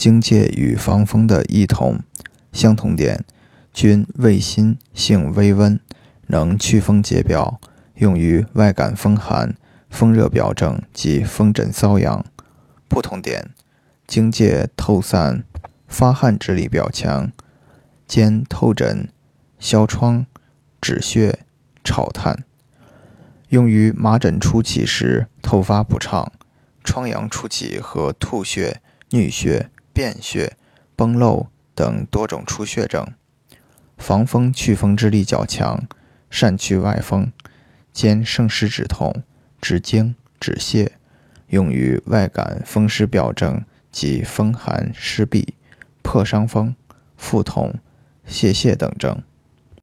荆芥与防风的异同。相同点，均味辛，性微温，能祛风解表，用于外感风寒、风热表症及风疹瘙痒。不同点，荆芥透散、发汗之力表强，兼透疹、消疮、止血、炒炭。用于麻疹初起时透发不畅、疮疡初起和吐血、衄血、便血、崩漏等多种出血症，防风祛风之力较强，善去外风，兼胜湿止痛、止惊、止泻，用于外感风湿表症及风寒湿痹、破伤风、腹痛、泄泻等症。